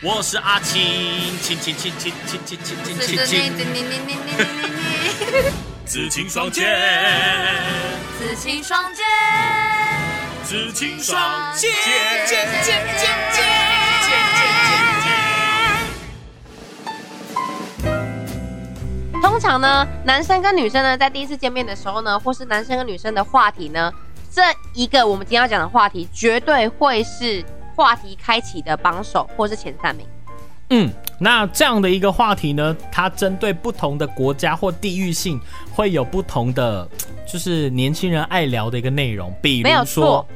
我是阿青，青青青青青青青青青青，紫青双剑，紫青双剑，紫青双剑，剑剑剑剑剑。通常呢，男生跟女生呢，在第一次见面的时候呢，或是男生跟女生的话题呢，这一个我们今天要讲的话题，绝对会是话题开启的榜首，或是前三名。嗯，那这样的一个话题呢，它针对不同的国家或地域性，会有不同的，就是年轻人爱聊的一个内容。比如说错，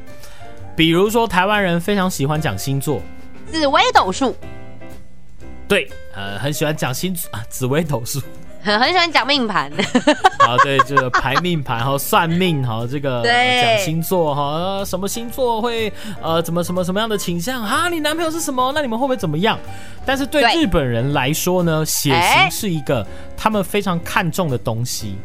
比如说台湾人非常喜欢讲星座，紫微斗数，对，呃，很喜欢讲星啊，紫微斗数。很很喜欢讲命盘。好，对，这个排命盘哈，算命哈，这个 对讲星座哈，呃什么星座会呃怎么什么什么样的倾向啊？你男朋友是什么？那你们会不会怎么样？但是对对日本人来说呢，血哎型是一个他们非常看重的东西。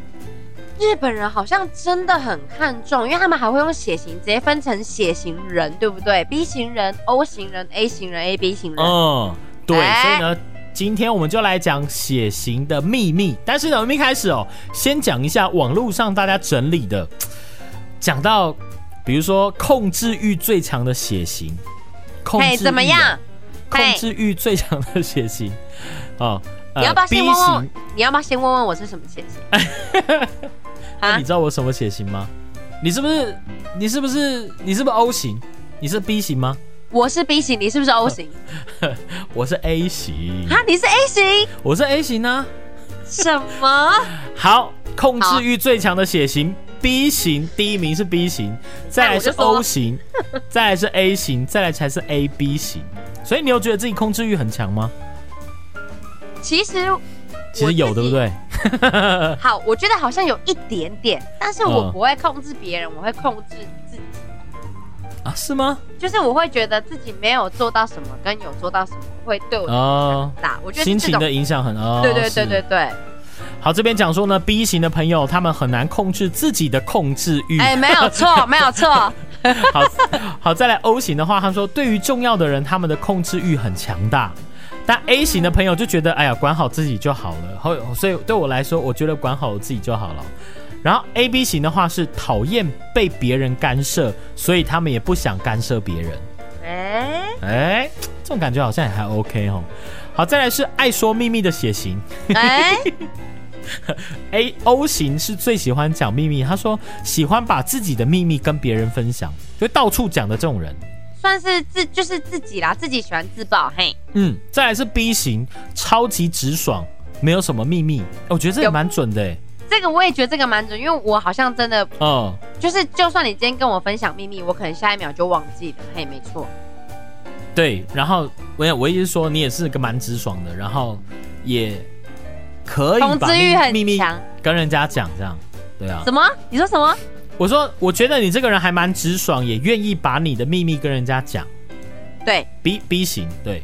日本人好像真的很看重，因为他们还会用血型直接分成血型人，对不对？B 型人、O 型人、A 型人、AB 型人。嗯，对，哎所以呢。今天我们就来讲血型的秘密，但是呢，我们一开始哦，先讲一下网络上大家整理的，讲到比如说控制欲最强的血型，控制怎么样？控制欲最强的血型哦，呃你要不要先问问型？？你要不要先问问我是什么血型？啊你知道我什么血型吗？你是不是你是不是你是不是 O 型？你是 B 型吗？我是 B 型，你是不是 O 型？我是 A 型，啊，你是 A 型？我是 A 型啊。什么？好，控制欲最强的血型 B 型，第一名是 B 型，再来是 O 型，再来是 A 型，再来才是 AB 型。所以你有觉得自己控制欲很强吗？其实其实有，对不对？好，我觉得好像有一点点，但是我嗯不会控制别人，我会控制自己。啊，是吗？就是我会觉得自己没有做到什么，跟有做到什么，会对我很大。我觉得心情的影响很哦。对对对是对对。好，这边讲说呢，B 型的朋友他们很难控制自己的控制欲。哎，没有错，没有错。好好，再来 O 型的话，他说对于重要的人，他们的控制欲很强大。但 A 型的朋友就觉得，哎呀，管好自己就好了。后，所以对我来说，我觉得管好我自己就好了。然后 A、B 型的话是讨厌被别人干涉，所以他们也不想干涉别人。哎，哎，这种感觉好像也还 OK 哦。好，再来是爱说秘密的血型哎，A O 型是最喜欢讲秘密，他说喜欢把自己的秘密跟别人分享，就到处讲的这种人。算是自就是自己啦，自己喜欢自爆。嘿，嗯，再来是 B 型，超级直爽，没有什么秘密。我觉得这也有蛮准的哎。这个我也觉得这个蛮准，因为我好像真的嗯，就是，就算你今天跟我分享秘密，我可能下一秒就忘记了。嘿，没错。对。然后我也我意思是说，你也是个蛮直爽的，然后也可以控把制欲很秘密强。跟人家讲，这样。对啊什，么？你说什么？我说我觉得你这个人还蛮直爽，也愿意把你的秘密跟人家讲。对 B B 型，对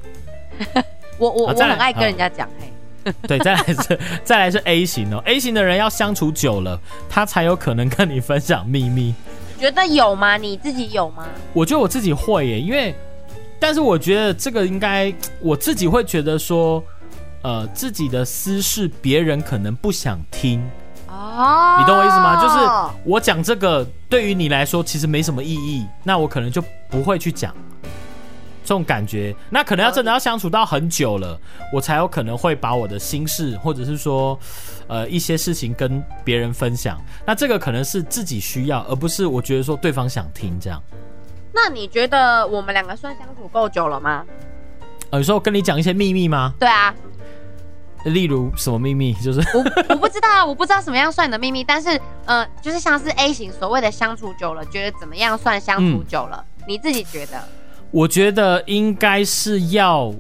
我我我很爱跟人家讲。嘿，对，再来是再来是 A 型哦，A 型的人要相处久了，他才有可能跟你分享秘密。觉得有吗？你自己有吗？我觉得我自己会耶，因为，但是我觉得这个应该我自己会觉得说，呃，自己的私事别人可能不想听，哦，你懂我意思吗？就是我讲这个对于你来说其实没什么意义，那我可能就不会去讲。这种感觉，那可能要真的要相处到很久了，我才有可能会把我的心事，或者是说，呃，一些事情跟别人分享。那这个可能是自己需要，而不是我觉得说对方想听这样。那你觉得我们两个算相处够久了吗？呃，有时候跟你讲一些秘密吗？对啊，例如什么秘密？就是我我不知道啊，我不知道什么样算你的秘密，但是呃，就是像是 A 型所谓的相处久了，觉得怎么样算相处久了？你自己觉得？我觉得应该是要，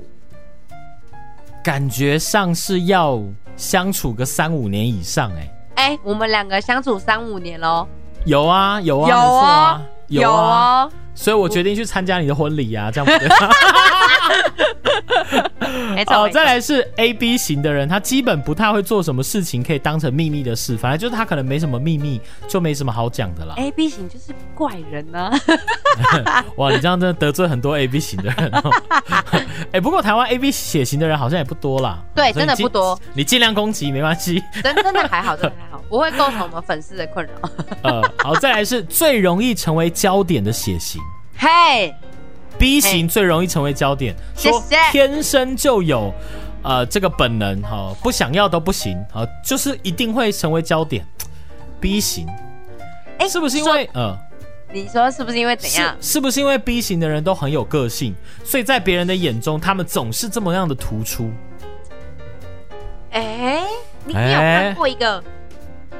感觉上是要相处个三五年以上、哎，哎、我们两个相处三五年喽，有啊，有啊，有啊，有啊，哦，所以我决定去参加你的婚礼啊，这样不对。没错，哦，再来是 A B 型的人，他基本不太会做什么事情可以当成秘密的事，反正就是他可能没什么秘密，就没什么好讲的啦。A B 型就是怪人呢、哇，你这样真的得罪很多 A B 型的人哦。哎、不过台湾 A B 血型的人好像也不多啦。对真的不多，你尽量攻击没关系。真真的还好，真的还好，不会构成我们粉丝的困扰。呃，好，再来是最容易成为焦点的血型嘿，，B 型最容易成为焦点，说天生就有呃这个本能哈、不想要都不行啊、就是一定会成为焦点。B 型哎是不是因为呃？你说是不是因为怎样？是是不是因为 B 型的人都很有个性，所以在别人的眼中，他们总是这么样的突出？哎、你你有哎看过一个，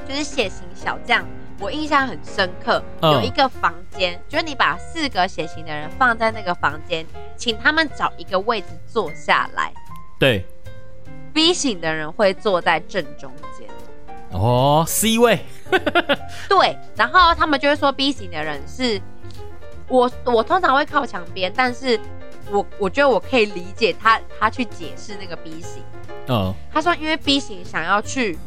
就是血型小将，我印象很深刻。嗯有一个房间，就是你把四个血型的人放在那个房间，请他们找一个位置坐下来。对，B 型的人会坐在正中间，哦，C 位，对，然后他们就会说 B 型的人是，我我通常会靠墙边，但是我我觉得我可以理解他他去解释那个 B 型。嗯，他说，因为 B 型想要去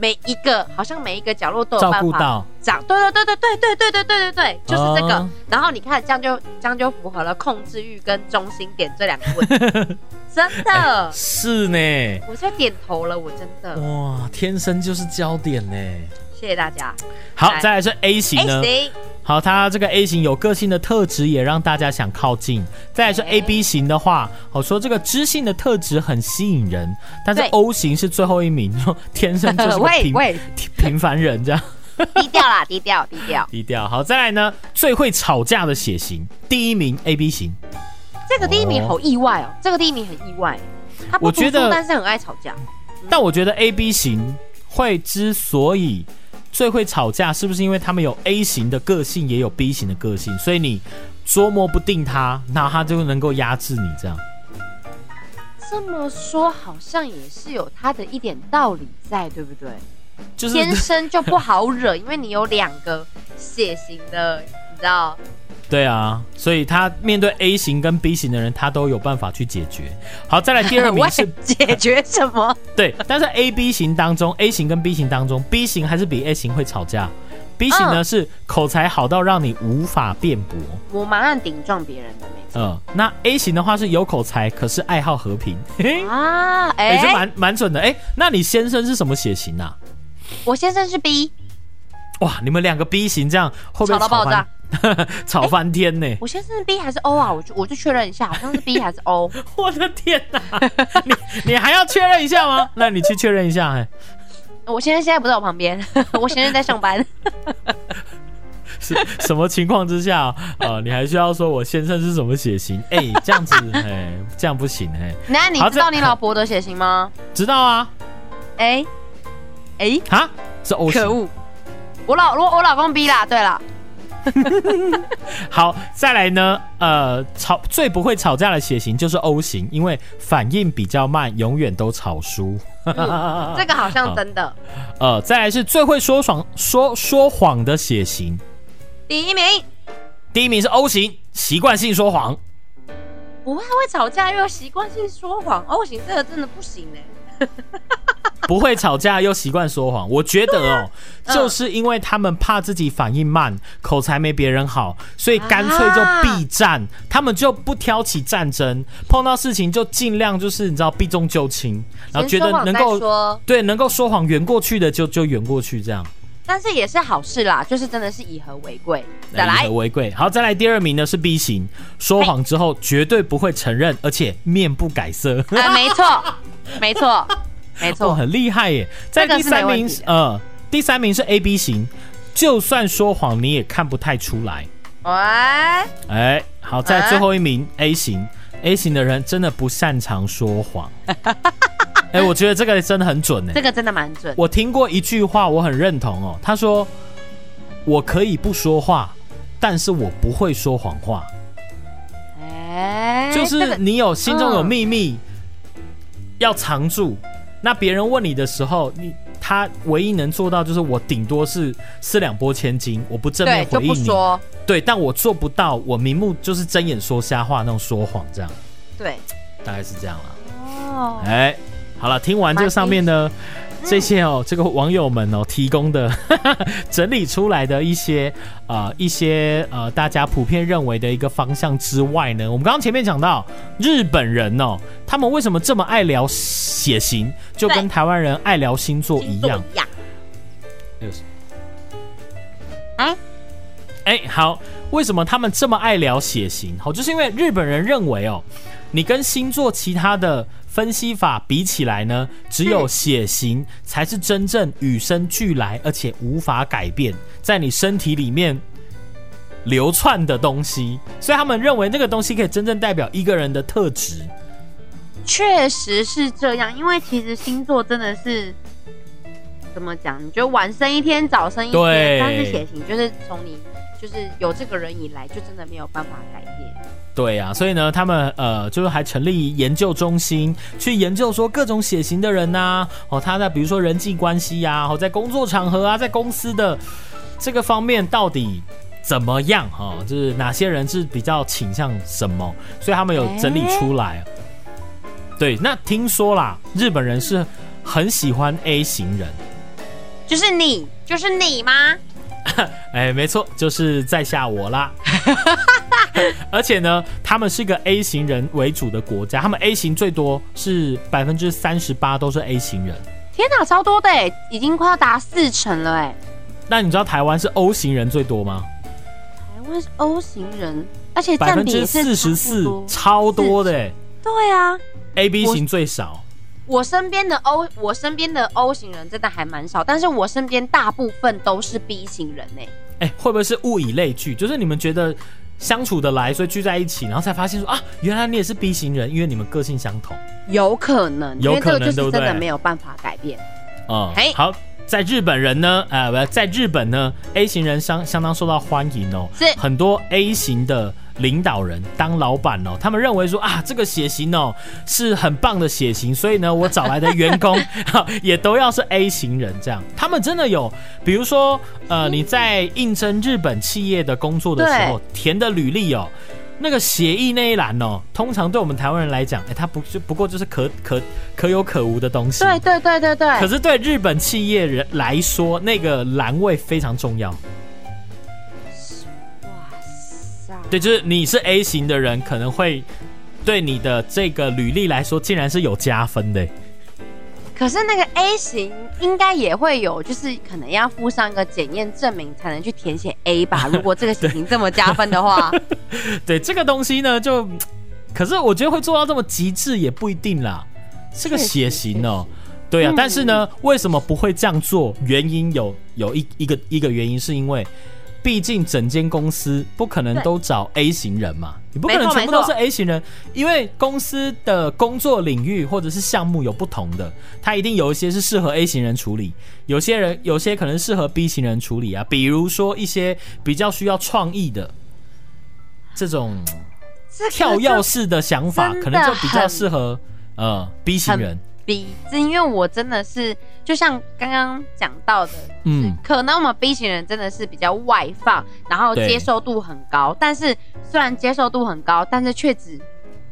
每一个，好像每一个角落都有照办法顾到，长，对对对对对对对对对对对，就是这个。哦然后你看，这样就这样就符合了控制欲跟中心点这两个问题，真的，是呢，我在点头了，我真的，哇，天生就是焦点呢。谢谢大家。好，来再来是 A 型呢 A。型，好，他这个 A 型有个性的特质，也让大家想靠近。再来是 A B 型的话，我说这个知性的特质很吸引人，但是 O 型是最后一名，天生就是个 平 平凡人这样。低调啦，低调低调。低调。好，再来呢，最会吵架的血型，第一名 A B 型。这个第一名好意外哦，这个第一名很意外，他不得但是很爱吵架。但我觉得 A B 型会之所以最会吵架，是不是因为他们有 A 型的个性，也有 B 型的个性，所以你捉摸不定他，那他就能够压制你这样。这么说好像也是有他的一点道理在，对不对？就是天生就不好惹，因为你有两个血型的，你知道？对啊，所以他面对 A 型跟 B 型的人，他都有办法去解决。好，再来第二名 是解决什么？对，但是 A、B 型当中，A 型跟 B 型当中，B 型还是比 A 型会吵架。B 型呢、嗯是口才好到让你无法辩驳，我蛮爱顶撞别人的，没错。嗯，那 A 型的话是有口才，可是爱好和平，啊，哎、哎、这蛮蛮准的，哎、那你先生是什么血型啊？我先生是 B，哇，你们两个 B 型这样会不会吵到爆炸翻？吵翻天呢、我先生是 B 还是 O 啊？我就我就确认一下，好像是 B 还是 O。我的天哪、你你还要确认一下吗？那你去确认一下，哎，我先生现在不在我旁边，我先生在上班。是什么情况之下，呃，你还需要说我先生是什么血型？哎、这样子，哎、这样不行，哎、那你知道你老婆的血型吗？知道啊？哎、哎、啊，是 O 型。可恶！我老我我老公 B 啦，对啦，好，再来呢，呃，吵最不会吵架的血型就是 O 型，因为反应比较慢，永远都吵输。嗯这个好像真的。呃，再来是最会说谎说说谎的血型，第一名，第一名是 O 型，习惯性说谎。不会会吵架又要习惯性说谎，O 型这个真的不行哎。不会吵架又习惯说谎，我觉得哦，嗯。就是因为他们怕自己反应慢，口才没别人好，所以干脆就避战，他们就不挑起战争，碰到事情就尽量就是你知道避重就轻，然后觉得能够说，对能够说谎圆过去的就就圆过去，这样。但是也是好事啦，就是真的是以和为贵。再来。以和，为贵。好，再来第二名呢是 B 型，说谎之后绝对不会承认，而且面不改色。啊，没错，没错，没哦，错，很厉害耶！在第三名呃，第三名是 A B 型，就算说谎你也看不太出来。喂，哎，好，在啊最后一名 A 型，A 型的人真的不擅长说谎。哎，我觉得这个真的很准呢这。个真的蛮准。我听过一句话，我很认同哦。他说：“我可以不说话，但是我不会说谎话。哎，就是你有心中有嗯秘密，要藏住。那别人问你的时候，你他唯一能做到就是我顶多是四两拨千斤，我不正面回应你。对，但我做不到，我明目就是睁眼说瞎话那种说谎，这样。对，大概是这样了。哦，哎，好了，听完这个上面呢这些哦，这个网友们哦提供的 整理出来的一些呃一些呃大家普遍认为的一个方向之外呢，我们刚刚前面讲到日本人哦，他们为什么这么爱聊血型，就跟台湾人爱聊星座一样。一样。哎呦是啊，哎，好，为什么他们这么爱聊血型？好，就是因为日本人认为哦，你跟星座其他的分析法比起来呢，只有血型才是真正与生俱来，而且无法改变，在你身体里面流窜的东西，所以他们认为那个东西可以真正代表一个人的特质。确实是这样，因为其实星座真的是怎么讲？你觉得晚生一天，早生一对天，但是血型就是从你就是有这个人以来，就真的没有办法改变。对呀、所以呢，他们呃，就是还成立研究中心，去研究说各种血型的人呐、哦，他在比如说人际关系呀、哦，在工作场合啊，在公司的这个方面到底怎么样哈、哦，就是哪些人是比较倾向什么，所以他们有整理出来。对，那听说啦，日本人是很喜欢 A 型人，就是你，就是你吗？哎，没错，就是在下我啦。而且呢，他们是一个 A 型人为主的国家，他们 A 型最多是百分之三十八都是 A 型人。天哪，超多的哎，已经快要达四成了哎。那你知道台湾是 O 型人最多吗？台湾是 O 型人，而且百分之四十四，超多的哎。对啊，A B 型最少。我身边的 O，我身边的 O 型人真的还蛮少，但是我身边大部分都是 B 型人哎。哎，会不会是物以类聚？就是你们觉得相处的来，所以聚在一起，然后才发现说啊，原来你也是 B 型人，因为你们个性相同。有可能，有可能因为这个就是真的没有办法改变。嗯嘿，好，在日本人呢，呃，不，在日本呢，A 型人相相当受到欢迎哦，是很多 A 型的领导人当老板哦，他们认为说啊，这个血型哦是很棒的血型，所以呢，我找来的员工 也都要是 A 型人，这样，他们真的有，比如说，呃，你在应征日本企业的工作的时候，填的履历哦。那个协议那一栏哦，通常对我们台湾人来讲，哎，它不就不过就是可可可有可无的东西。对对对对对。可是对日本企业人来说，那个栏位非常重要。对，就是你是 A 型的人，可能会对你的这个履历来说，竟然是有加分的。可是那个 A 型应该也会有，就是可能要附上一个检验证明才能去填写 A 吧。如果这个血型这么加分的话，对这个东西呢，就可是我觉得会做到这么极致也不一定啦。这个血型哦，对啊，嗯但是呢，为什么不会这样做？原因有有一一个一个原因，是因为毕竟整间公司不可能都找 A 型人嘛，你不可能全部都是 A 型人，因为公司的工作领域或者是项目有不同的，它一定有一些是适合 A 型人处理，有些人有些可能适合 B 型人处理啊，比如说一些比较需要创意的这种跳跃式的想法，可能就比较适合呃 B 型人。B，是因为我真的是就像刚刚讲到的，嗯嗯，可能我们 B 型人真的是比较外放，然后接受度很高，但是虽然接受度很高，但是却只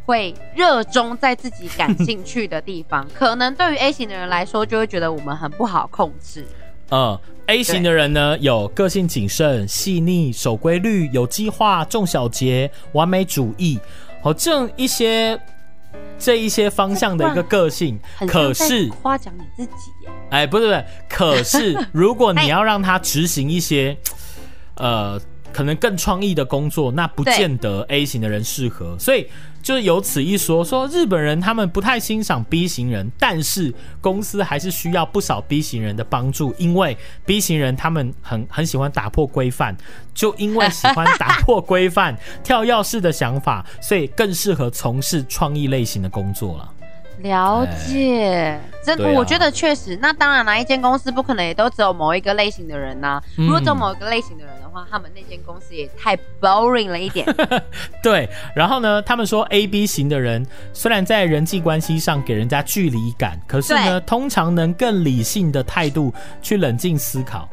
会热衷在自己感兴趣的地方。可能对于 A 型的人来说，就会觉得我们很不好控制。嗯，A 型的人呢，有个性谨慎、细腻、守规律、有计划、重小节、完美主义，好、这样一些这一些方向的一个个性。可是，夸奖你自己耶，哎，不是不是，可是如果你要让他执行一些，呃，可能更创意的工作，那不见得 A 型的人适合。所以就是有此一说，说日本人他们不太欣赏 B 型人，但是公司还是需要不少 B 型人的帮助，因为 B 型人他们很很喜欢打破规范，就因为喜欢 打破规范、跳跃式的想法，所以更适合从事创意类型的工作了。了解，真、对啊我觉得确实。那当然啦，一间公司不可能也都只有某一个类型的人呐、嗯如果只有某一个类型的人的话，他们那间公司也太 boring 了一点。对，然后呢，他们说 A B 型的人虽然在人际关系上给人家距离感，可是呢，通常能更理性的态度去冷静思考。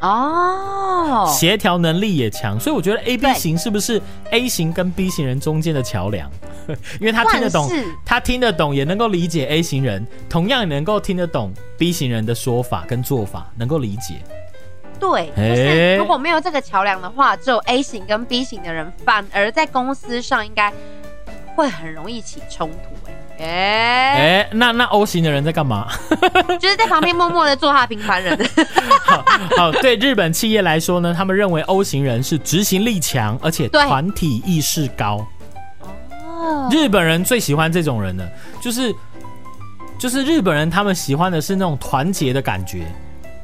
哦，协调能力也强，所以我觉得 A B 型是不是 A 型跟 B 型人中间的桥梁？因为他听得懂，他听得懂，也能够理解 A 型人，同样也能够听得懂 B 型人的说法跟做法，能够理解。对，可哎是如果没有这个桥梁的话，只有 A 型跟 B 型的人，反而在公司上应该会很容易起冲突、哎，哎、哎、那那 O 型的人在干嘛？就是在旁边默默的做他的平凡人。好，好，对日本企业来说呢，他们认为 O 型人是执行力强，而且对。团体意识高。哦，日本人最喜欢这种人的，就是就是日本人他们喜欢的是那种团结的感觉，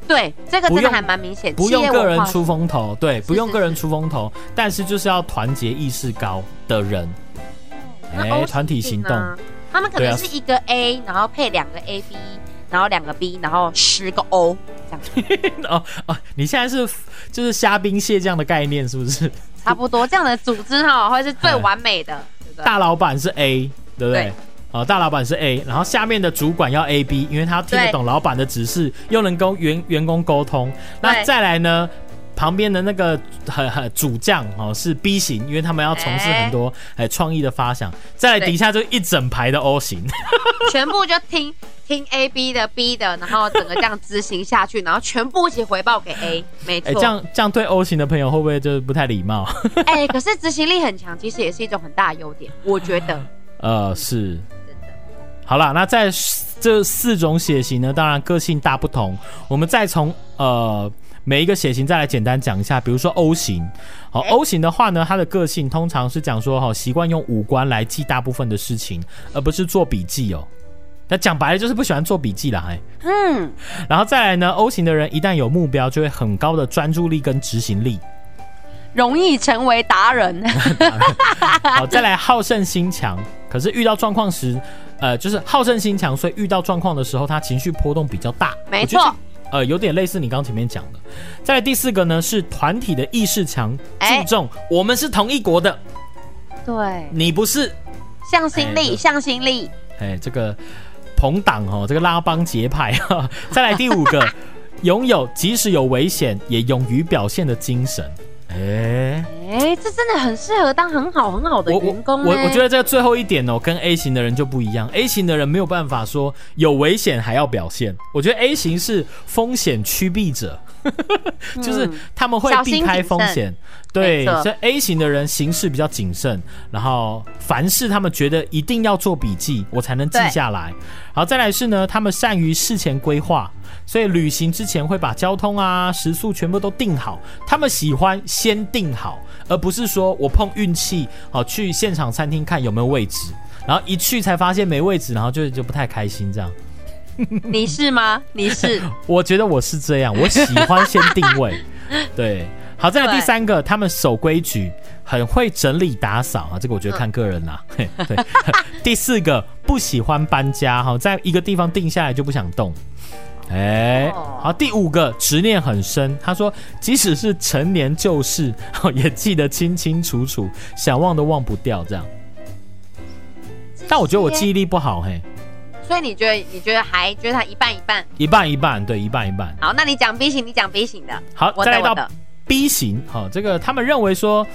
对，这个真的还蛮明显，不用个人出风头，对，不用是个人出风头，但是就是要团结意识高的人，哎、那 O 团体行动。呢他们可能是一个 A，然后配两个 AB，然后两个 B，然后十个 O 这样，哦哦，你现在是就是虾兵蟹将的概念是不是？差不多这样的组织哈，会是最完美的，对不对？大老板是 A，对不对对？哦，大老板是 A，然后下面的主管要 A B，因为他听得懂老板的指示，又能跟员员工沟通。那再来呢，旁边的那个很很主将哦是 B 型，因为他们要从事很多哎创意的发想。再来底下就一整排的 O 型，全部就听听 A B 的 B 的，然后整个这样执行下去，然后全部一起回报给 A，没哎，错。这样这样对 O 型的朋友会不会就是不太礼貌？哎、可是执行力很强，其实也是一种很大的优点，我觉得。呃，是。真的。好了，那在这四种血型呢，当然个性大不同。我们再从呃每一个血型再来简单讲一下，比如说 O 型，好、哎 o 型的话呢，它的个性通常是讲说哈，习惯用五官来记大部分的事情，而不是做笔记哦。那讲白了就是不喜欢做笔记啦，哎。嗯，然后再来呢，O 型的人一旦有目标，就会很高的专注力跟执行力。容易成为达人。好，再来好胜心强，可是遇到状况时，呃，就是好胜心强，所以遇到状况的时候，他情绪波动比较大。没错这，呃，有点类似你刚刚前面讲的。再来第四个呢，是团体的意识强，哎注重我们是同一国的，对，你不是。向心力，向心力。哎，这个朋党哦，这个拉帮结派。哈。再来第五个，拥有即使有危险也勇于表现的精神。哎。哎、这真的很适合当很好很好的员工、我哎我觉得这最后一点哦，跟 A 型的人就不一样。A 型的人没有办法说有危险还要表现，我觉得 A 型是风险趋避者，就是他们会避开风险。对，所以 A 型的人行事比较谨慎，然后凡事他们觉得一定要做笔记，我才能记下来。然后再来是呢，他们善于事前规划，所以旅行之前会把交通啊、食宿全部都定好。他们喜欢先定好，而不是说我碰运气，好去现场餐厅看有没有位置，然后一去才发现没位置，然后就就不太开心这样。你是吗？你是我觉得我是这样，我喜欢先定位。对，好，再来第三个，他们守规矩，很会整理打扫啊，这个我觉得看个人啦。对，第四个不喜欢搬家哈，在一个地方定下来就不想动。哎、哦好，第五个执念很深。他说，即使是陈年旧事，也记得清清楚楚，想忘都忘不掉。这样，但我觉得我记忆力不好，嘿，所以你觉得你觉得还觉得他一半一半？一半一半，对，一半一半。好，那你讲 B 型，你讲 B 型的。好，我再来到 B 型，好、这个他们认为说，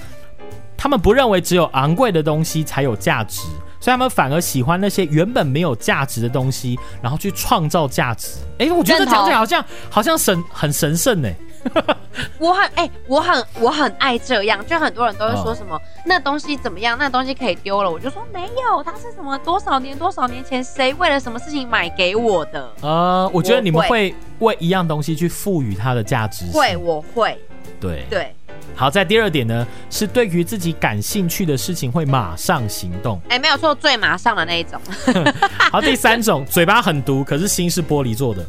他们不认为只有昂贵的东西才有价值，所以他们反而喜欢那些原本没有价值的东西，然后去创造价值。哎，我觉得讲起来好像好像神很神圣呢。我很哎、我很我很爱这样，就很多人都会说哦什么、那东西怎么样，那东西可以丢了，我就说没有，它是什么多少年多少年前谁为了什么事情买给我的？呃，我觉得你们会为一样东西去赋予它的价值。会，我会，对。对，好，在第二点呢，是对于自己感兴趣的事情会马上行动。哎、没有错，最马上的那一种。好，第三种，嘴巴很毒，可是心是玻璃做的。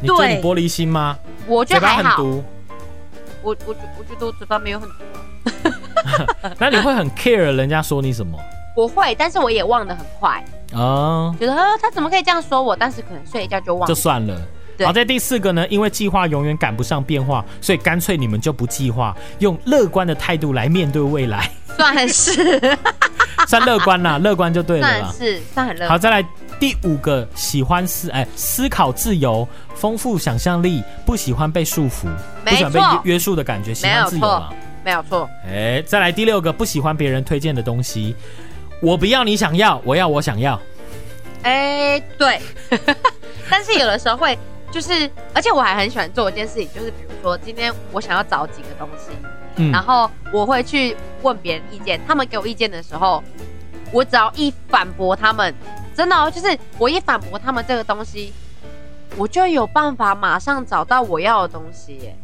你觉得你对玻璃心吗？我觉嘴巴得还好，很毒，我我觉我觉得我嘴巴没有很毒，那你会很 care 人家说你什么我会，但是我也忘得很快，啊？觉得呃他怎么可以这样说我？但是可能睡一觉就忘就。算了。对。好，在第四个呢，因为计划永远赶不上变化，所以干脆你们就不计划，用乐观的态度来面对未来，算是。算乐观啦，乐观就对了。啦。算是算很乐好，再来第五个喜欢思哎思考自由，丰富想象力，不喜欢被束缚，不喜欢被约约束的感觉，喜欢自由啊。没有错，哎，再来第六个，不喜欢别人推荐的东西，我不要你想要，我要我想要。哎、对，但是有的时候会就是，而且我还很喜欢做一件事情，就是比如说今天我想要找几个东西，嗯。然后我会去问别人意见，他们给我意见的时候，我只要一反驳他们，真的、哦、就是我一反驳他们这个东西，我就有办法马上找到我要的东西耶，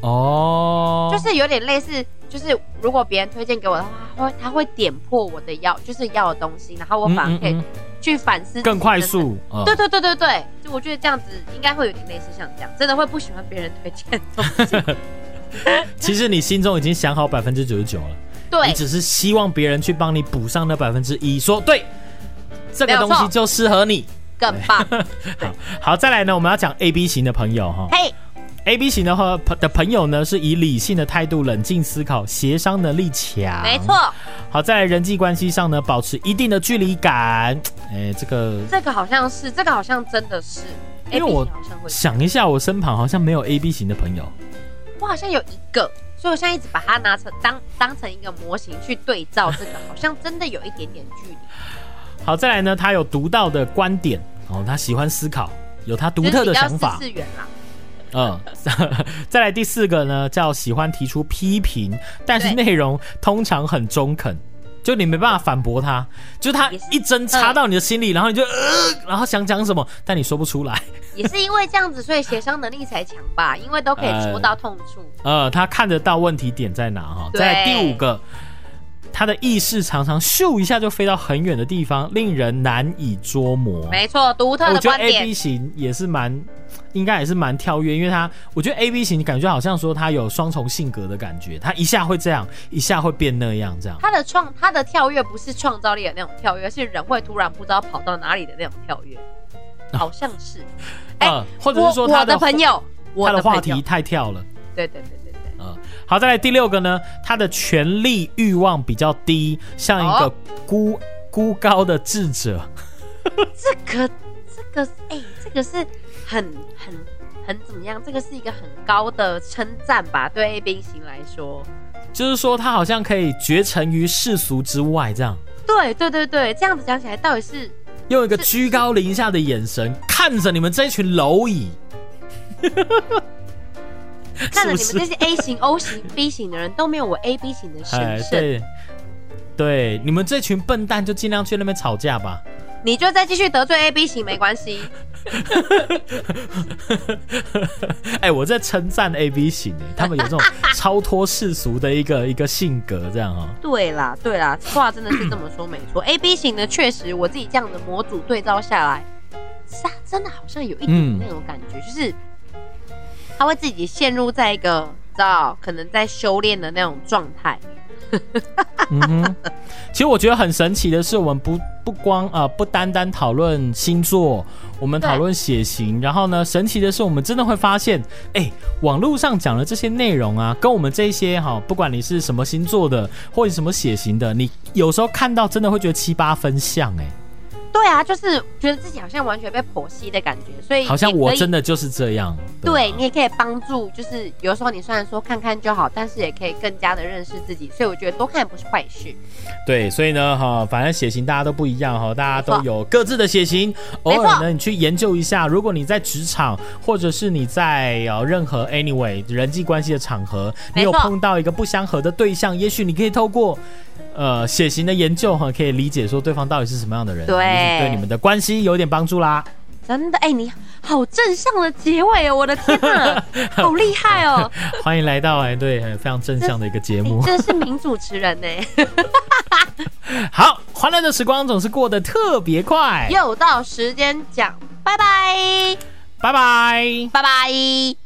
哦，就是有点类似，就是如果别人推荐给我的话，他会他会点破我的要就是要的东西，然后我反而可以去反思更快速。嗯对对对对对，就我觉得这样子应该会有点类似像这样，真的会不喜欢别人推荐东西。其实你心中已经想好百分之九十九了，对你，只是希望别人去帮你补上那百分之一，说对，这个东西就适合你。更棒。好，再来呢，我们要讲 A B 型的朋友哈。嘿，A B 型的话的朋友呢，是以理性的态度、冷静思考、协商能力强。没错，。好，在人际关系上呢，保持一定的距离感。哎，这个这个好像是，这个好像真的是，因为我想一下，我身旁好像没有 A B 型的朋友。我好像有一个，所以我现在一直把它拿成当当成一个模型去对照，这个好像真的有一点点距离。好，再来呢，他有独到的观点哦，他喜欢思考，有他独特的想法四元啦，嗯，再来第四个呢，叫喜欢提出批评，但是对内容通常很中肯，就你没办法反驳他，就是他一针插到你的心里，然后你就呃，然后想讲什么，但你说不出来。也是因为这样子，所以协商能力才强吧，因为都可以戳到痛处。呃，他看得到问题点在哪哈。对再来第五个，他的意识常常咻一下就飞到很远的地方，令人难以捉摸。没错，独特的我觉得 A 点 B 型也是蛮，应该也是蛮跳跃，因为他我觉得 A B 型感觉好像说他有双重性格的感觉，他一下会这样，一下会变那样，这样。他的创，他的跳跃不是创造力的那种跳跃，是人会突然不知道跑到哪里的那种跳跃，好像是。哎嗯，或者是说他的朋友，我他的话题，太跳了。对对对好，再来第六个呢，他的权力欲望比较低，像一个哦孤、孤高的智者。这个这个哎、这个是很很很怎么样？这个是一个很高的称赞吧？对 A B 型来说，就是说他好像可以绝尘于世俗之外，这样对对对对，这样子讲起来，到底是用一个居高临下的眼神看着你们这一群蝼蚁，看了你们这些 A 型、O 型、B 型的人都没有我 A B 型的神圣，对对，你们这群笨蛋就尽量去那边吵架吧。你就再继续得罪 A B 型没关系。哎，我在称赞 A B 型哎，他们有这种超脱世俗的一个一个性格，这样哦。对啦，对啦，话真的是这么说没错。A B 型的确实，我自己这样的模组对照下来，是啊，真的好像有一嗯点那种感觉，就是他会自己陷入在一个知道可能在修炼的那种状态。嗯哼，其实我觉得很神奇的是，我们不不光呃不单单讨论星座，我们讨论血型，然后呢，神奇的是，我们真的会发现，哎，网络上讲的这些内容啊，跟我们这些哈，不管你是什么星座的，或者什么血型的，你有时候看到真的会觉得七八分像，哎，对啊，就是觉得自己好像完全被剖析的感觉，所以好像我真的就是这样。啊对你也可以帮助，就是有时候你虽然说看看就好，但是也可以更加的认识自己，所以我觉得多看不是坏事。对，所以呢，哈，反正血型大家都不一样哈，大家都有各自的血型。偶尔呢，你去研究一下，如果你在职场，或者是你在呃任何 anyway 人际关系的场合，你有碰到一个不相合的对象，也许你可以透过呃血型的研究哈，可以理解说对方到底是什么样的人，对对你们的关系有点帮助啦。真的，哎、你好正向的结尾哦！我的天哪，好厉害哦！欢迎来到哎，对，非常正向的一个节目你。真的是名主持人呢，好，欢乐的时光总是过得特别快，又到时间讲，拜拜，拜拜。拜拜。